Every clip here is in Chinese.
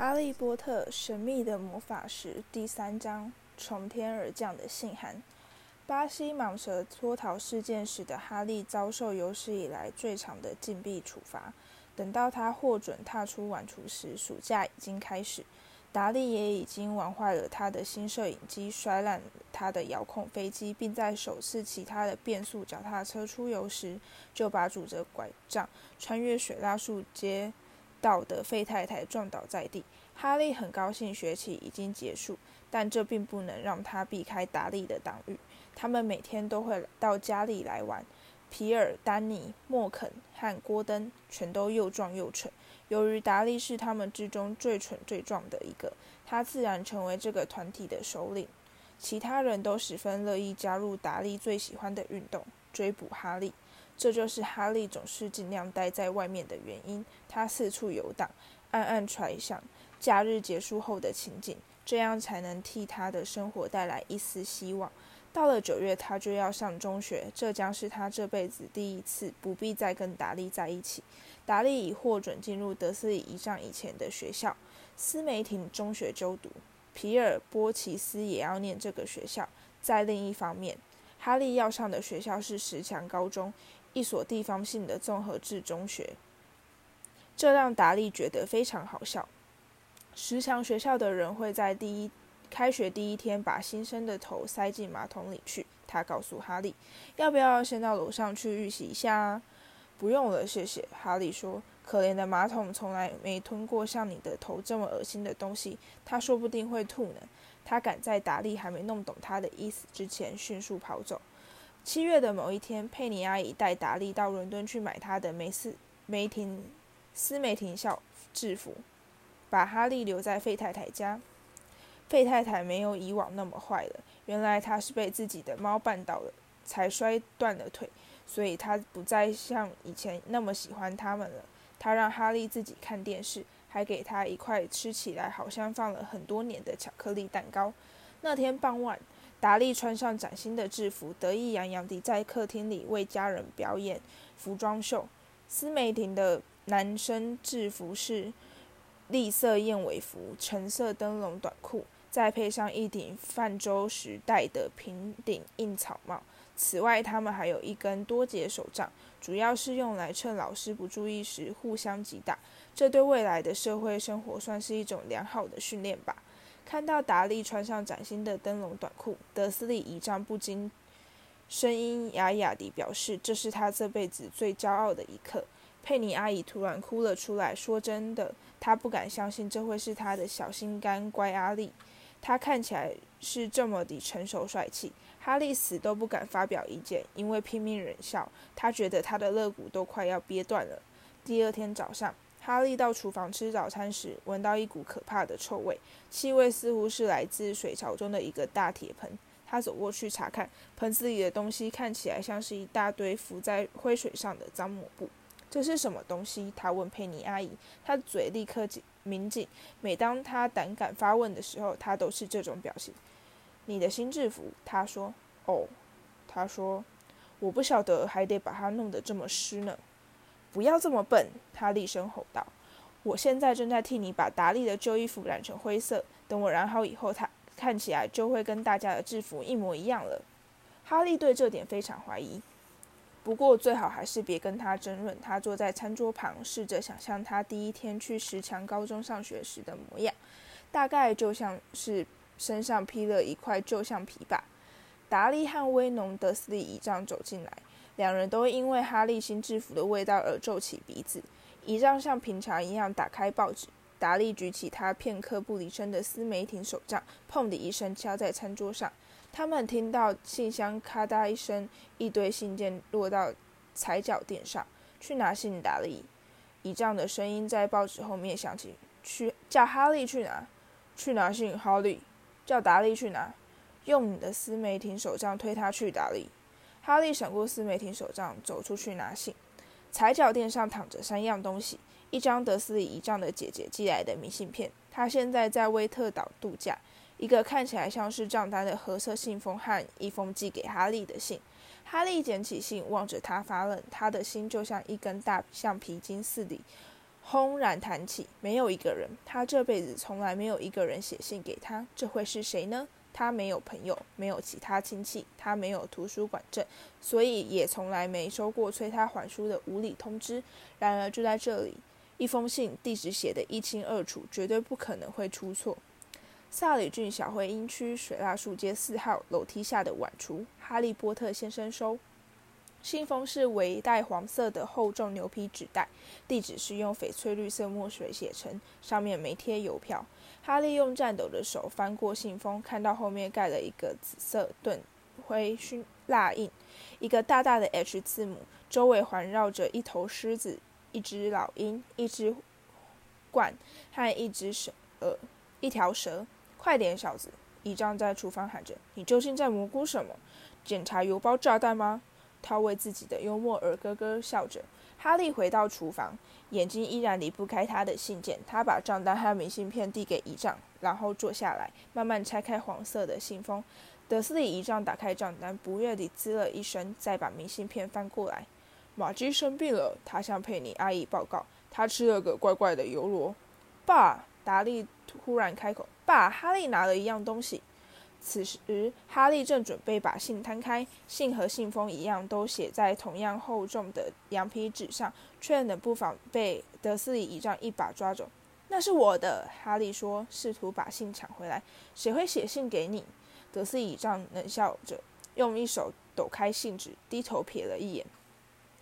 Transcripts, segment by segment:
哈利波特神秘的魔法石第三章：从天而降的信函。巴西蟒蛇脱逃事件使得哈利遭受有史以来最长的禁闭处罚。等到他获准踏出晚厨时，暑假已经开始。达利也已经玩坏了他的新摄影机，摔烂他的遥控飞机，并在首次骑他的变速脚踏车出游时，就把拄着拐杖穿越水蜡树街。道的费太太撞倒在地。哈利很高兴学期已经结束，但这并不能让他避开达利的党羽。他们每天都会到家里来玩。皮尔、丹尼、莫肯和郭登全都又壮又蠢。由于达利是他们之中最蠢最壮的一个，他自然成为这个团体的首领。其他人都十分乐意加入达利最喜欢的运动——追捕哈利。这就是哈利总是尽量待在外面的原因。他四处游荡，暗暗揣想假日结束后的情景，这样才能替他的生活带来一丝希望。到了九月，他就要上中学，这将是他这辈子第一次不必再跟达利在一起。达利已获准进入德斯里遗仗以前的学校——斯梅廷中学就读。皮尔波奇斯也要念这个学校。在另一方面，哈利要上的学校是十强高中。一所地方性的综合制中学，这让达利觉得非常好笑。十强学校的人会在第一开学第一天把新生的头塞进马桶里去。他告诉哈利：“要不要先到楼上去预习一下？”“不用了，谢谢。”哈利说。“可怜的马桶从来没吞过像你的头这么恶心的东西，他说不定会吐呢。”他赶在达利还没弄懂他的意思之前迅速跑走。七月的某一天，佩妮阿姨带达利到伦敦去买他的梅斯梅廷斯梅廷校制服，把哈利留在费太太家。费太太没有以往那么坏了，原来她是被自己的猫绊倒了，才摔断了腿，所以她不再像以前那么喜欢他们了。她让哈利自己看电视，还给他一块吃起来好像放了很多年的巧克力蛋糕。那天傍晚。达利穿上崭新的制服，得意洋洋地在客厅里为家人表演服装秀。斯梅廷的男生制服是栗色燕尾服，橙色灯笼短裤，再配上一顶泛舟时戴的平顶硬草帽。此外，他们还有一根多节手杖，主要是用来趁老师不注意时互相击打。这对未来的社会生活算是一种良好的训练吧。看到达利穿上崭新的灯笼短裤，德斯利姨丈不禁声音哑哑地表示：“这是他这辈子最骄傲的一刻。”佩妮阿姨突然哭了出来，说：“真的，她不敢相信这会是她的小心肝乖阿丽。她看起来是这么的成熟帅气。”哈利死都不敢发表意见，因为拼命忍笑，他觉得他的肋骨都快要憋断了。第二天早上。哈利到厨房吃早餐时，闻到一股可怕的臭味，气味似乎是来自水槽中的一个大铁盆。他走过去查看，盆子里的东西看起来像是一大堆浮在灰水上的脏抹布。这是什么东西？他问佩妮阿姨。他嘴立刻紧抿紧。每当他胆敢发问的时候，他都是这种表情。你的新制服，他说。哦，他说，我不晓得，还得把它弄得这么湿呢。不要这么笨！他厉声吼道：“我现在正在替你把达利的旧衣服染成灰色，等我染好以后，他看起来就会跟大家的制服一模一样了。”哈利对这点非常怀疑，不过最好还是别跟他争论。他坐在餐桌旁，试着想象他第一天去石墙高中上学时的模样，大概就像是身上披了一块旧橡皮吧。达利和威农德斯里倚仗走进来。两人都因为哈利新制服的味道而皱起鼻子。姨丈像平常一样打开报纸，达利举起他片刻不离身的斯梅廷手杖，砰的一声敲在餐桌上。他们听到信箱咔嗒一声，一堆信件落到踩脚垫上。去拿信，达利。姨丈的声音在报纸后面响起。去叫哈利去拿。去拿信，哈利。叫达利去拿。用你的斯梅廷手杖推他去，达利。哈利闪过斯梅廷手杖，走出去拿信。踩脚垫上躺着三样东西：一张德斯里姨丈的姐姐寄来的明信片，她现在在威特岛度假；一个看起来像是账单的褐色信封和一封寄给哈利的信。哈利捡起信，望着他发愣，他的心就像一根大橡皮筋似的轰然弹起。没有一个人，他这辈子从来没有一个人写信给他。这会是谁呢？他没有朋友，没有其他亲戚，他没有图书馆证，所以也从来没收过催他还书的无理通知。然而就在这里，一封信，地址写得一清二楚，绝对不可能会出错。萨里郡小会阴区水蜡树街四号楼梯下的晚厨，哈利波特先生收。信封是微带黄色的厚重牛皮纸袋，地址是用翡翠绿色墨水写成，上面没贴邮票。哈利用颤抖的手翻过信封，看到后面盖了一个紫色盾灰熏蜡印，一个大大的 H 字母，周围环绕着一头狮子、一只老鹰、一只鹳和一只蛇，呃，一条蛇。快点，小子！姨丈在厨房喊着：“你究竟在蘑菇什么？检查邮包炸弹吗？”他为自己的幽默而咯咯笑着。哈利回到厨房，眼睛依然离不开他的信件。他把账单和明信片递给姨丈，然后坐下来，慢慢拆开黄色的信封。德斯里姨丈打开账单，不悦地滋了一声，再把明信片翻过来。玛姬生病了，他向佩妮阿姨报告。他吃了个怪怪的油螺。爸，达利突然开口。爸，哈利拿了一样东西。此时，哈利正准备把信摊开，信和信封一样，都写在同样厚重的羊皮纸上，却冷不防被德斯里姨丈一把抓走。那是我的，哈利说，试图把信抢回来。谁会写信给你？德斯里姨丈冷笑着，用一手抖开信纸，低头瞥了一眼。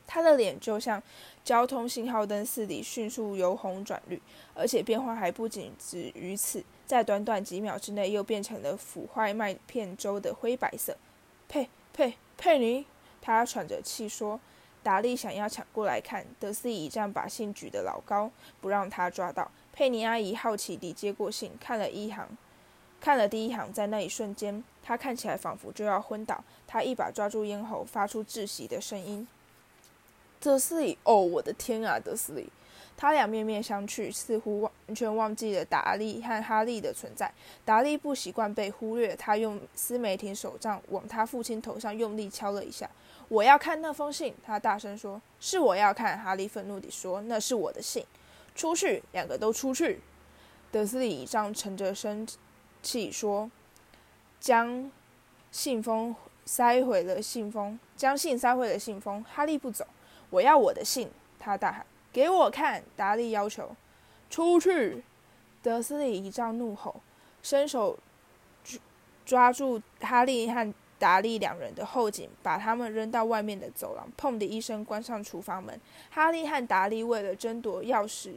他的脸就像交通信号灯似的，迅速由红转绿，而且变化还不仅止于此。在短短几秒之内，又变成了腐坏麦片粥的灰白色。佩佩佩妮，他喘着气说：“达利想要抢过来看。”德斯一丈把信举得老高，不让他抓到。佩妮阿姨好奇地接过信，看了一行，看了第一行，在那一瞬间，他看起来仿佛就要昏倒。他一把抓住咽喉，发出窒息的声音：“德斯里，哦，我的天啊，德斯里！”他俩面面相觑，似乎完全忘记了达利和哈利的存在。达利不习惯被忽略，他用斯梅廷手杖往他父亲头上用力敲了一下。“我要看那封信！”他大声说。“是我要看！”哈利愤怒地说，“那是我的信！”出去，两个都出去！德斯里倚仗沉着生气说，将信封塞回了信封，将信塞回了信封。哈利不走，我要我的信！他大喊。给我看！达利要求。出去！德斯里一丈怒吼，伸手抓住哈利和达利两人的后颈，把他们扔到外面的走廊。砰的一声，关上厨房门。哈利和达利为了争夺钥匙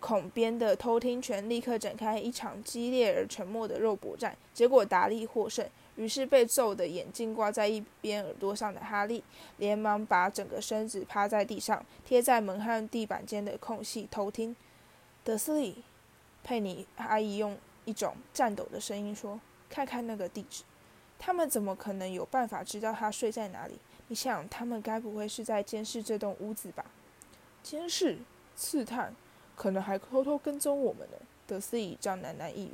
孔边的偷听权，立刻展开一场激烈而沉默的肉搏战。结果达利获胜。于是被揍的眼镜挂在一边耳朵上的哈利，连忙把整个身子趴在地上，贴在门和地板间的空隙偷听。德斯里，佩妮阿姨用一种颤抖的声音说：“看看那个地址，他们怎么可能有办法知道他睡在哪里？你想，他们该不会是在监视这栋屋子吧？监视、刺探，可能还偷偷跟踪我们呢。”德斯里这样喃喃一语。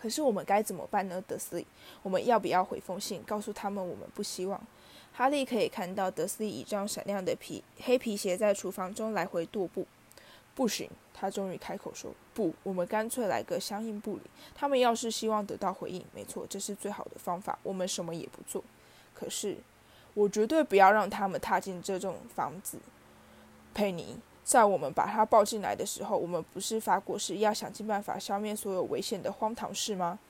可是我们该怎么办呢，德斯里？我们要不要回封信，告诉他们我们不希望？哈利可以看到德斯利一双闪亮的皮黑皮鞋在厨房中来回踱步。不行，他终于开口说：“不，我们干脆来个相应不理。他们要是希望得到回应，没错，这是最好的方法。我们什么也不做。可是，我绝对不要让他们踏进这栋房子，佩妮。”在我们把他抱进来的时候，我们不是发过誓要想尽办法消灭所有危险的荒唐事吗？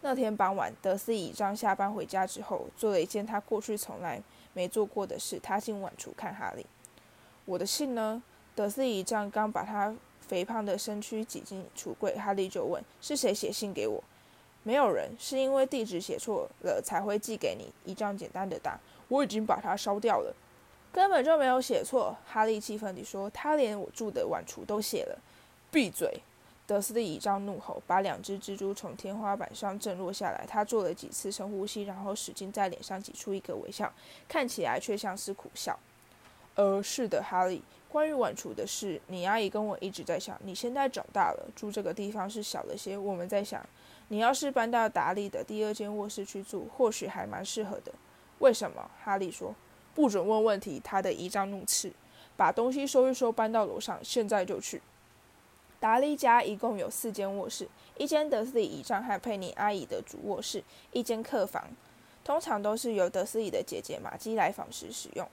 那天傍晚，德斯倚仗下班回家之后，做了一件他过去从来没做过的事，他进晚厨看哈利。我的信呢？德斯倚仗刚把他肥胖的身躯挤进橱柜，哈利就问：“是谁写信给我？”“没有人，是因为地址写错了才会寄给你。”一张简单的答：“我已经把它烧掉了。”根本就没有写错，哈利气愤地说：“他连我住的晚厨都写了。”闭嘴！德斯蒂倚仗怒吼，把两只蜘蛛从天花板上震落下来。他做了几次深呼吸，然后使劲在脸上挤出一个微笑，看起来却像是苦笑。呃，是的，哈利，关于晚厨的事，你阿姨跟我一直在想。你现在长大了，住这个地方是小了些。我们在想，你要是搬到达利的第二间卧室去住，或许还蛮适合的。为什么？哈利说。不准问问题！他的一张怒斥。把东西收一收，搬到楼上，现在就去。达利家一共有四间卧室，一间德斯里姨丈和佩妮阿姨的主卧室，一间客房，通常都是由德斯里的姐姐玛姬来访时使用。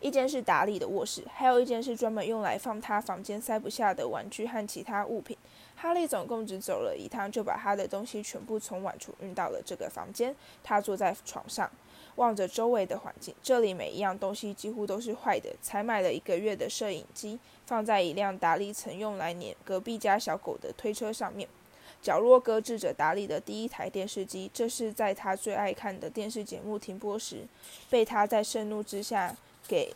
一间是达利的卧室，还有一间是专门用来放他房间塞不下的玩具和其他物品。哈利总共只走了一趟，就把他的东西全部从碗橱运到了这个房间。他坐在床上，望着周围的环境。这里每一样东西几乎都是坏的。才买了一个月的摄影机，放在一辆达利曾用来撵隔壁家小狗的推车上面。角落搁置着达利的第一台电视机，这是在他最爱看的电视节目停播时，被他在盛怒之下。给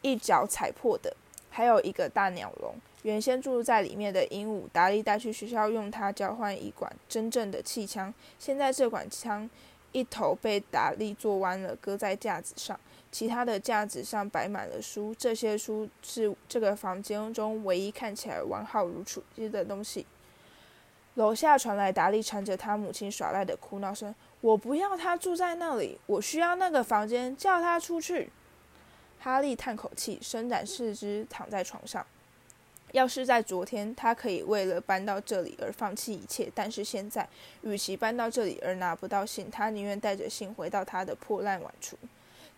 一脚踩破的，还有一个大鸟笼。原先住在里面的鹦鹉，达利带去学校用它交换一管真正的气枪。现在这管枪一头被达利做弯了，搁在架子上。其他的架子上摆满了书，这些书是这个房间中唯一看起来完好如初的东西。楼下传来达利缠着他母亲耍赖的哭闹声：“我不要他住在那里，我需要那个房间，叫他出去。”哈利叹口气，伸展四肢，躺在床上。要是在昨天，他可以为了搬到这里而放弃一切；但是现在，与其搬到这里而拿不到信，他宁愿带着信回到他的破烂碗橱。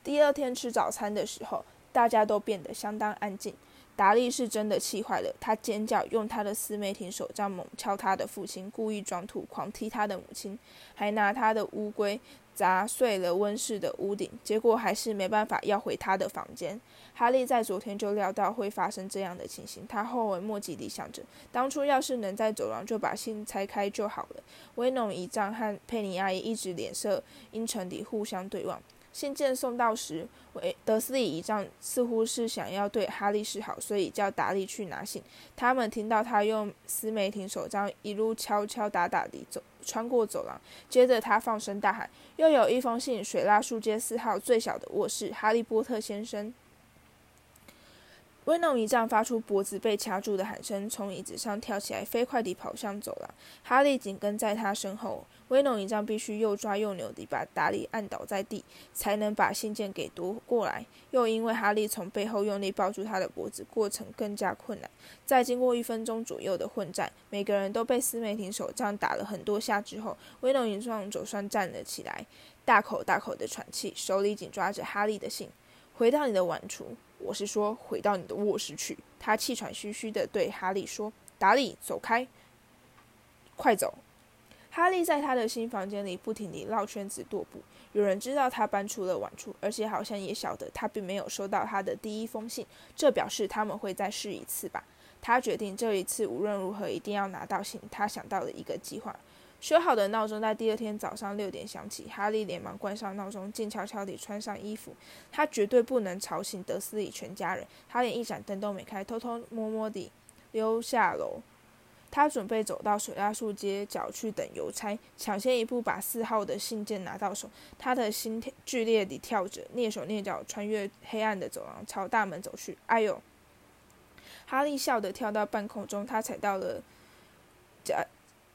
第二天吃早餐的时候，大家都变得相当安静。达利是真的气坏了，他尖叫，用他的斯梅廷手杖猛敲他的父亲，故意装吐，狂踢他的母亲，还拿他的乌龟。砸碎了温室的屋顶，结果还是没办法要回他的房间。哈利在昨天就料到会发生这样的情形，他后悔莫及地想着，当初要是能在走廊就把信拆开就好了。威农姨丈和佩妮阿姨一直脸色阴沉地互相对望。信件送到时，维德斯里姨丈似乎是想要对哈利示好，所以叫达利去拿信。他们听到他用斯梅廷手杖一路敲敲打打地走。穿过走廊，接着他放声大喊：“又有一封信！水拉树街四号最小的卧室，哈利波特先生。”威农一丈发出脖子被掐住的喊声，从椅子上跳起来，飞快地跑向走廊。哈利紧跟在他身后。威农一丈必须又抓又扭地把达利按倒在地，才能把信件给夺过来。又因为哈利从背后用力抱住他的脖子，过程更加困难。在经过一分钟左右的混战，每个人都被斯梅廷手杖打了很多下之后，威农一丈总算站了起来，大口大口地喘气，手里紧抓着哈利的信。回到你的碗橱。我是说，回到你的卧室去。他气喘吁吁地对哈利说：“达利，走开，快走！”哈利在他的新房间里不停地绕圈子踱步。有人知道他搬出了碗橱，而且好像也晓得他并没有收到他的第一封信。这表示他们会再试一次吧？他决定这一次无论如何一定要拿到信。他想到了一个计划。修好的闹钟在第二天早上六点响起。哈利连忙关上闹钟，静悄悄地穿上衣服。他绝对不能吵醒德斯里全家人。他连一盏灯都没开，偷偷摸摸地溜下楼。他准备走到水蜡树街角去等邮差，抢先一步把四号的信件拿到手。他的心跳剧烈地跳着，蹑手蹑脚穿越黑暗的走廊，朝大门走去。哎呦！哈利笑得跳到半空中，他踩到了脚。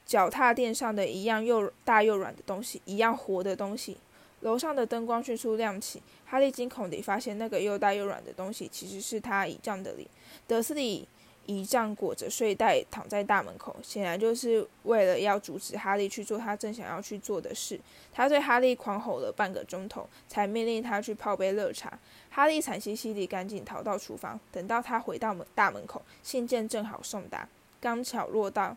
脚踏垫上的一样又大又软的东西，一样活的东西。楼上的灯光迅速亮起，哈利惊恐地发现，那个又大又软的东西其实是他倚仗的脸。德斯里仪仗裹着睡袋躺在大门口，显然就是为了要阻止哈利去做他正想要去做的事。他对哈利狂吼了半个钟头，才命令他去泡杯热茶。哈利惨兮兮地赶紧逃到厨房。等到他回到门大门口，信件正好送达，刚巧落到。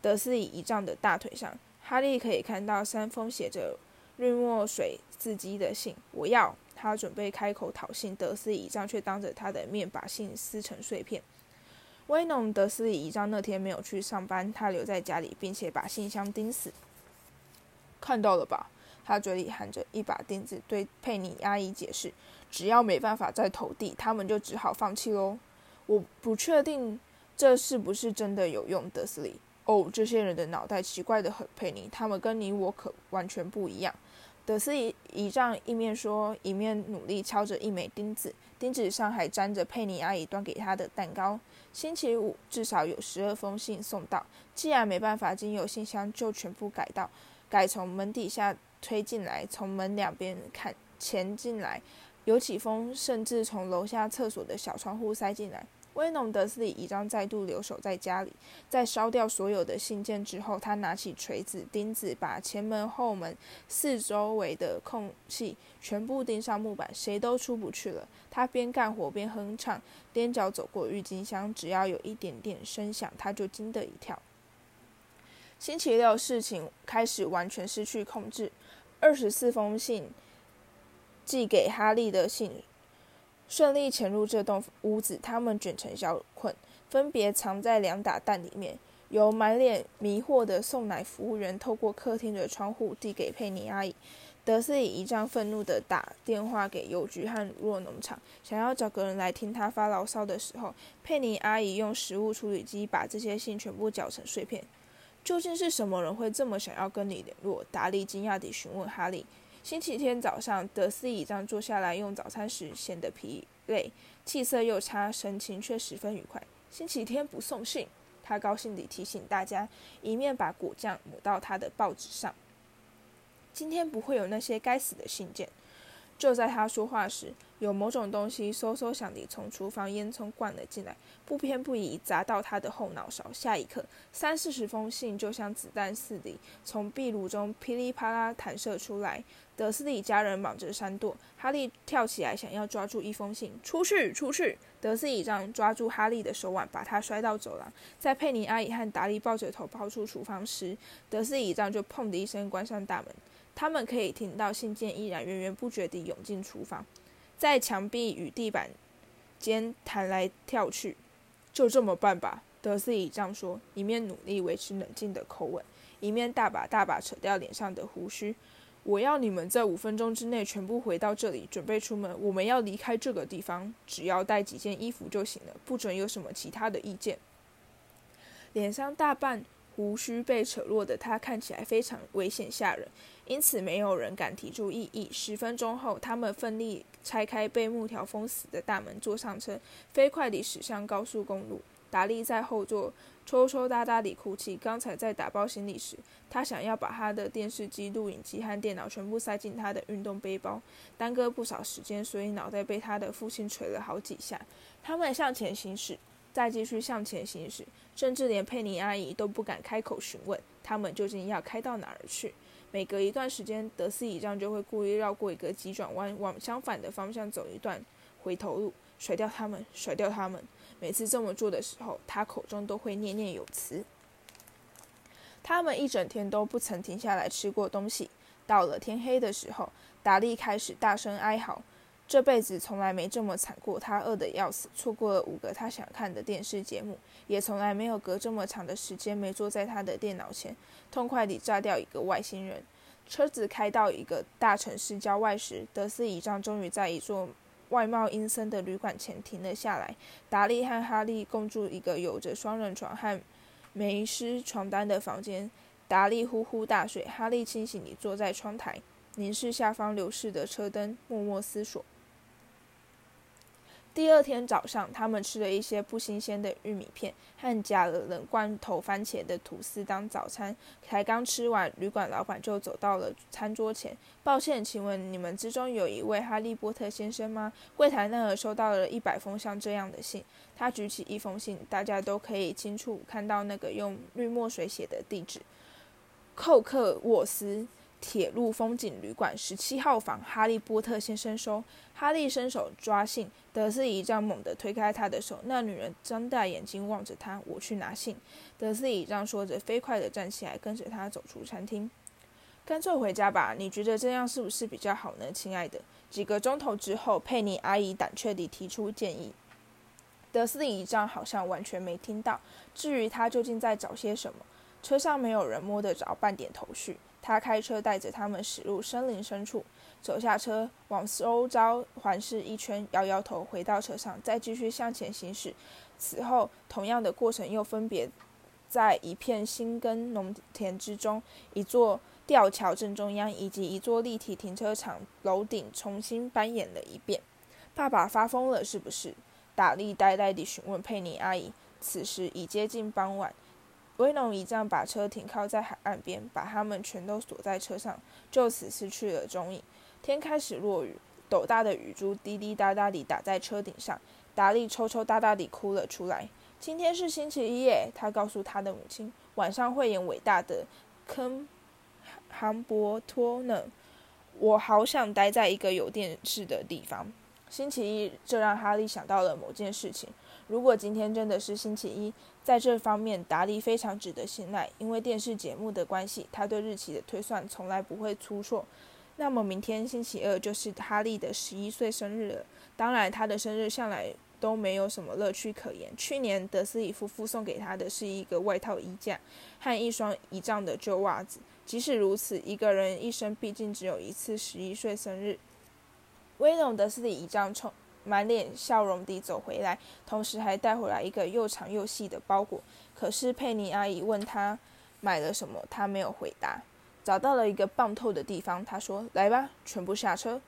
德斯里仪仗的大腿上，哈利可以看到三封写着绿墨水字迹的信。我要他准备开口讨信，德斯里倚仗却当着他的面把信撕成碎片。威农德斯里倚仗那天没有去上班，他留在家里，并且把信箱钉死。看到了吧？他嘴里含着一把钉子，对佩妮阿姨解释：“只要没办法再投递，他们就只好放弃喽。”我不确定这是不是真的有用，德斯里。哦，这些人的脑袋奇怪的很，佩妮，他们跟你我可完全不一样。德斯仪倚仗一面说，一面努力敲着一枚钉子，钉子上还粘着佩妮阿姨端给她的蛋糕。星期五至少有十二封信送到，既然没办法经由信箱，就全部改到改从门底下推进来，从门两边看前进来，有几封，甚至从楼下厕所的小窗户塞进来。威农德斯里一张再度留守在家里，在烧掉所有的信件之后，他拿起锤子、钉子，把前门、后门四周围的空隙全部钉上木板，谁都出不去了。他边干活边哼唱，踮脚走过郁金香，只要有一点点声响，他就惊得一跳。星期六，事情开始完全失去控制。二十四封信寄给哈利的信。顺利潜入这栋屋子，他们卷成小捆，分别藏在两打蛋里面。由满脸迷惑的送奶服务员透过客厅的窗户递给佩妮阿姨。德斯里一仗愤怒地打电话给邮局和乳酪农场，想要找个人来听他发牢骚的时候，佩妮阿姨用食物处理机把这些信全部搅成碎片。究竟是什么人会这么想要跟你联络？达利惊讶地询问哈利。星期天早上，德斯倚仗坐下来用早餐时，显得疲累，气色又差，神情却十分愉快。星期天不送信，他高兴地提醒大家，一面把果酱抹到他的报纸上。今天不会有那些该死的信件。就在他说话时，有某种东西嗖嗖响地从厨房烟囱灌了进来，不偏不倚砸到他的后脑勺。下一刻，三四十封信就像子弹似的从壁炉中噼里啪啦弹射出来。德斯里家人忙着闪躲，哈利跳起来想要抓住一封信，出去，出去！德斯里丈抓住哈利的手腕，把他摔到走廊。在佩妮阿姨和达利抱着头跑出厨房时，德斯里丈就砰的一声关上大门。他们可以听到信件依然源源不绝地涌进厨房，在墙壁与地板间弹来跳去。就这么办吧，德斯里丈说，一面努力维持冷静的口吻，一面大把大把扯掉脸上的胡须。我要你们在五分钟之内全部回到这里，准备出门。我们要离开这个地方，只要带几件衣服就行了，不准有什么其他的意见。脸上大半胡须被扯落的他看起来非常危险吓人，因此没有人敢提出异议。十分钟后，他们奋力拆开被木条封死的大门，坐上车，飞快地驶向高速公路。达利在后座抽抽搭搭地哭泣。刚才在打包行李时，他想要把他的电视机、录影机和电脑全部塞进他的运动背包，耽搁不少时间，所以脑袋被他的父亲捶了好几下。他们向前行驶，再继续向前行驶，甚至连佩妮阿姨都不敢开口询问他们究竟要开到哪儿去。每隔一段时间，德斯倚仗就会故意绕过一个急转弯，往相反的方向走一段回头路，甩掉他们，甩掉他们。每次这么做的时候，他口中都会念念有词。他们一整天都不曾停下来吃过东西。到了天黑的时候，达利开始大声哀嚎，这辈子从来没这么惨过。他饿得要死，错过了五个他想看的电视节目，也从来没有隔这么长的时间没坐在他的电脑前，痛快地炸掉一个外星人。车子开到一个大城市郊外时，德斯倚仗终于在一座。外貌阴森的旅馆前停了下来。达利和哈利共住一个有着双人床和梅湿床单的房间。达利呼呼大睡，哈利清醒地坐在窗台，凝视下方流逝的车灯，默默思索。第二天早上，他们吃了一些不新鲜的玉米片和加了冷罐头番茄的吐司当早餐。才刚吃完，旅馆老板就走到了餐桌前。抱歉，请问你们之中有一位哈利波特先生吗？柜台那儿收到了一百封像这样的信。他举起一封信，大家都可以清楚看到那个用绿墨水写的地址：寇克沃斯。铁路风景旅馆十七号房，哈利波特先生收。哈利伸手抓信，德斯一丈猛地推开他的手。那女人睁大眼睛望着他。我去拿信。德斯一丈说着，飞快地站起来，跟着他走出餐厅。干脆回家吧，你觉得这样是不是比较好呢，亲爱的？几个钟头之后，佩妮阿姨胆怯地提出建议。德斯一丈好像完全没听到。至于他究竟在找些什么，车上没有人摸得着半点头绪。他开车带着他们驶入森林深处，走下车，往周遭环视一圈，摇摇头，回到车上，再继续向前行驶。此后，同样的过程又分别在一片新耕农田之中、一座吊桥正中央以及一座立体停车场楼顶重新扮演了一遍。爸爸发疯了是不是？达利呆呆地询问佩妮阿姨。此时已接近傍晚。威农一仗把车停靠在海岸边，把他们全都锁在车上，就此失去了踪影。天开始落雨，斗大的雨珠滴滴答答地打在车顶上，达利抽抽搭搭地哭了出来。今天是星期一耶，他告诉他的母亲，晚上会演伟大的坑杭博托呢。我好想待在一个有电视的地方。星期一，这让哈利想到了某件事情。如果今天真的是星期一，在这方面达利非常值得信赖，因为电视节目的关系，他对日期的推算从来不会出错。那么明天星期二就是哈利的十一岁生日了。当然，他的生日向来都没有什么乐趣可言。去年德斯里夫妇送给他的是一个外套衣架和一双一丈的旧袜子。即使如此，一个人一生毕竟只有一次十一岁生日。威龙德斯里一丈冲满脸笑容地走回来，同时还带回来一个又长又细的包裹。可是佩妮阿姨问他买了什么，他没有回答。找到了一个棒透的地方，他说：“来吧，全部下车。”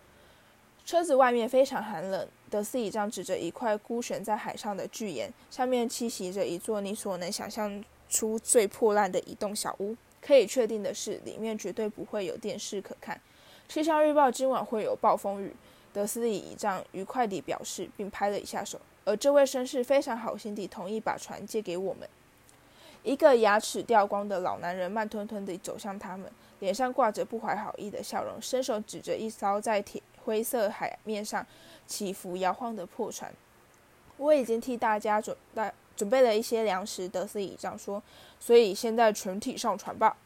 车子外面非常寒冷。德斯里丈指着一块孤悬在海上的巨岩，上面栖息着一座你所能想象出最破烂的一栋小屋。可以确定的是，里面绝对不会有电视可看。气象预报今晚会有暴风雨。德斯里仪仗愉快地表示，并拍了一下手。而这位绅士非常好心地同意把船借给我们。一个牙齿掉光的老男人慢吞吞地走向他们，脸上挂着不怀好意的笑容，伸手指着一艘在铁灰色海面上起伏摇晃的破船。我已经替大家准备准备了一些粮食，德斯里丈说。所以现在全体上船吧。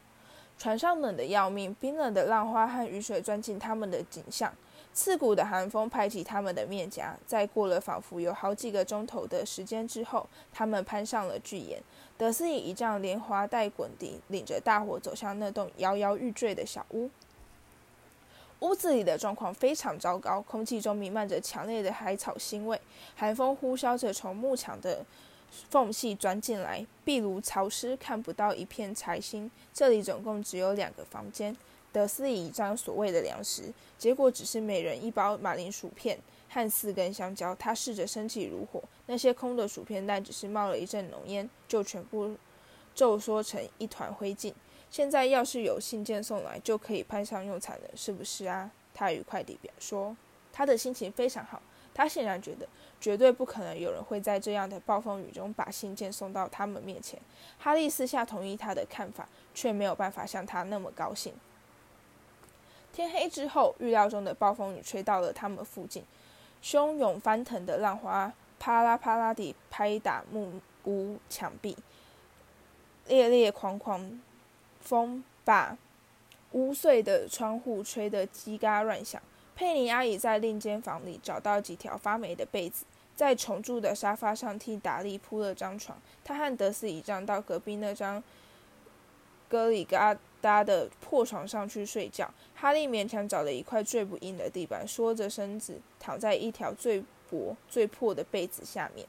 船上冷得要命，冰冷的浪花和雨水钻进他们的颈项。刺骨的寒风拍击他们的面颊，在过了仿佛有好几个钟头的时间之后，他们攀上了巨岩。德斯以一丈连滑带滚地领着大伙走向那栋摇摇欲坠的小屋。屋子里的状况非常糟糕，空气中弥漫着强烈的海草腥味，寒风呼啸着从木墙的缝隙钻进来，壁炉潮湿，看不到一片财星。这里总共只有两个房间。德斯里一张所谓的粮食，结果只是每人一包马铃薯片和四根香蕉。他试着生气如火，那些空的薯片袋只是冒了一阵浓烟，就全部皱缩成一团灰烬。现在要是有信件送来，就可以派上用场了，是不是啊？他愉快地表说，他的心情非常好。他显然觉得绝对不可能有人会在这样的暴风雨中把信件送到他们面前。哈利私下同意他的看法，却没有办法像他那么高兴。天黑之后，预料中的暴风雨吹到了他们附近，汹涌翻腾的浪花啪啦啪啦地拍打木屋墙壁，烈烈狂狂风把屋碎的窗户吹得叽嘎乱响。佩妮阿姨在另间房里找到几条发霉的被子，在重铸的沙发上替达利铺了张床。她和德斯一丈到隔壁那张格里嘎达的破床上去睡觉。哈利勉强找了一块最不硬的地板，缩着身子躺在一条最薄、最破的被子下面。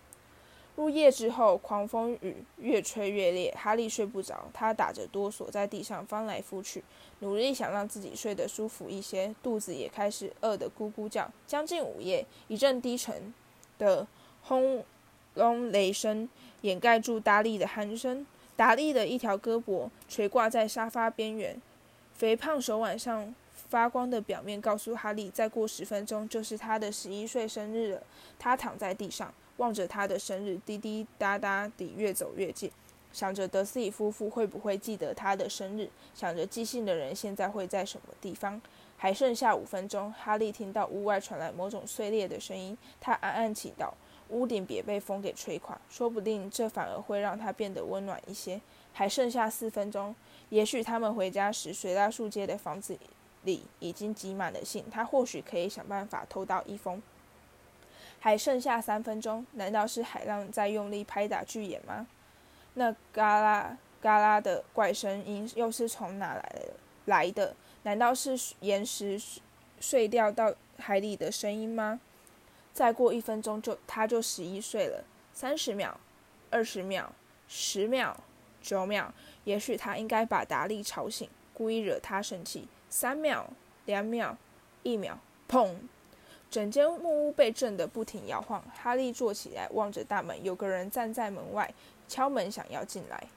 入夜之后，狂风雨越吹越烈，哈利睡不着，他打着哆嗦在地上翻来覆去，努力想让自己睡得舒服一些，肚子也开始饿得咕咕叫。将近午夜，一阵低沉的轰隆雷声掩盖住达利的鼾声。达利的一条胳膊垂挂在沙发边缘，肥胖手腕上。发光的表面告诉哈利，再过十分钟就是他的十一岁生日了。他躺在地上，望着他的生日，滴滴答答地越走越近，想着德斯里夫妇会不会记得他的生日，想着寄信的人现在会在什么地方。还剩下五分钟，哈利听到屋外传来某种碎裂的声音，他暗暗祈祷屋顶别被风给吹垮，说不定这反而会让他变得温暖一些。还剩下四分钟，也许他们回家时，水大树街的房子里。已经挤满了信，他或许可以想办法偷到一封。还剩下三分钟，难道是海浪在用力拍打巨岩吗？那嘎啦嘎啦的怪声音又是从哪来？来的？难道是岩石碎掉到海里的声音吗？再过一分钟，就他就十一岁了。三十秒，二十秒，十秒，九秒，也许他应该把达利吵醒，故意惹他生气。三秒，两秒，一秒，砰！整间木屋被震得不停摇晃。哈利坐起来，望着大门，有个人站在门外敲门，想要进来。